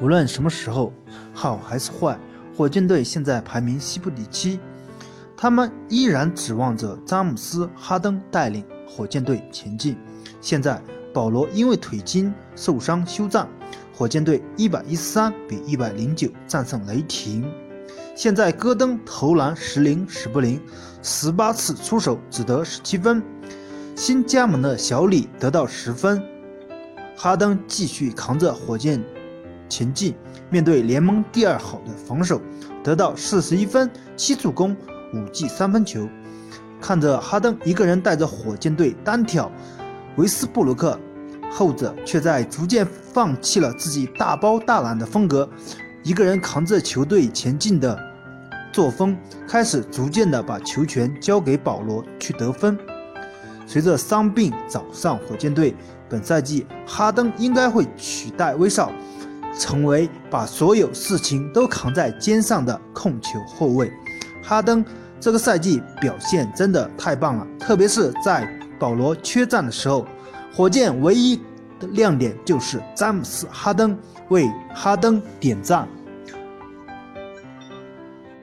无论什么时候，好还是坏，火箭队现在排名西部第七。他们依然指望着詹姆斯·哈登带领火箭队前进。现在，保罗因为腿筋受伤休战，火箭队一百一十三比一百零九战胜雷霆。现在，戈登投篮时灵时不灵，十八次出手只得十七分。新加盟的小李得到十分。哈登继续扛着火箭。前进，面对联盟第二好的防守，得到四十一分、七助攻、五记三分球。看着哈登一个人带着火箭队单挑维斯布鲁克，后者却在逐渐放弃了自己大包大揽的风格，一个人扛着球队前进的作风，开始逐渐的把球权交给保罗去得分。随着伤病找上火箭队，本赛季哈登应该会取代威少。成为把所有事情都扛在肩上的控球后卫，哈登这个赛季表现真的太棒了，特别是在保罗缺战的时候，火箭唯一的亮点就是詹姆斯·哈登为哈登点赞。